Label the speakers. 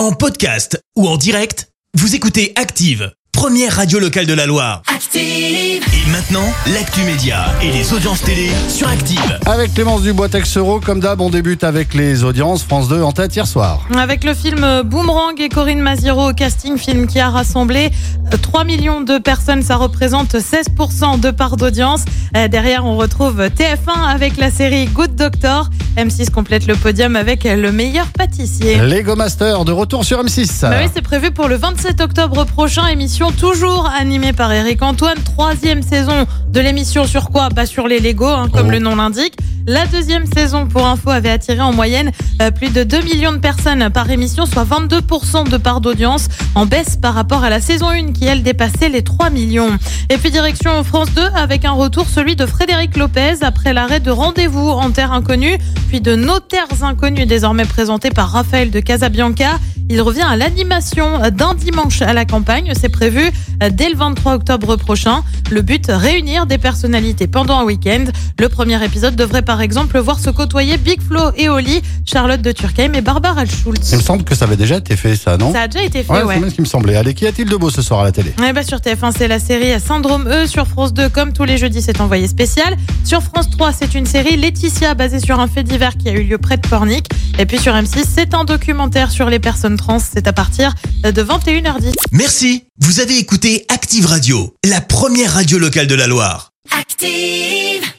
Speaker 1: En podcast ou en direct, vous écoutez Active, première radio locale de la Loire.
Speaker 2: Active.
Speaker 1: Et maintenant, l'actu média et les audiences télé sur Active.
Speaker 3: Avec Clémence Dubois Texero, comme d'hab, on débute avec les audiences. France 2 en tête hier soir.
Speaker 4: Avec le film Boomerang et Corinne Maziro au casting, film qui a rassemblé euh, 3 millions de personnes, ça représente 16% de part d'audience. Euh, Derrière, on retrouve TF1 avec la série Good Doctor. M6 complète le podium avec le meilleur pâtissier.
Speaker 3: Lego Master de retour sur M6.
Speaker 4: Bah oui, c'est prévu pour le 27 octobre prochain. Émission toujours animée par Eric Antoine. Troisième saison de l'émission sur quoi? Bah sur les Lego, hein, comme
Speaker 3: Oh.
Speaker 4: le nom l'indique. La deuxième saison, pour info, avait attiré en moyenne euh, plus de 2 millions de personnes par émission, soit 22% de part d'audience, en baisse par rapport à la saison 1 qui, elle, dépassait les 3 millions. Et puis direction France 2 avec un retour, celui de Frédéric Lopez, après l'arrêt de Rendez-vous en Terre Inconnue, puis de Nos Terres Inconnues, désormais présenté par Raphaël de Casabianca. Il revient à l'animation d'un dimanche à la campagne. C'est prévu dès le 23 octobre prochain. Le but, réunir des personnalités pendant un week-end. Le premier épisode devrait par exemple voir se côtoyer Big Flo et Oli, Charlotte de Turckheim et Barbara Schultz.
Speaker 3: Il me semble que ça avait déjà été fait, ça, non?
Speaker 4: Ça a déjà été fait,
Speaker 3: Ouais,
Speaker 4: ouais.
Speaker 3: c'est bien ce qui me semblait. Allez, qu'y a-t-il de beau ce soir à la télé?
Speaker 4: Eh ben sur TF1, c'est la série Syndrome E. Sur France 2, comme tous les jeudis, c'est envoyé spécial. Sur France 3, c'est une série Laetitia basée sur un fait divers qui a eu lieu près de Pornic. Et puis sur M6, c'est un documentaire sur les personnes trans. C'est à partir de 21h10.
Speaker 1: Merci, vous avez écouté Active Radio, la première radio locale de la Loire.
Speaker 2: Active.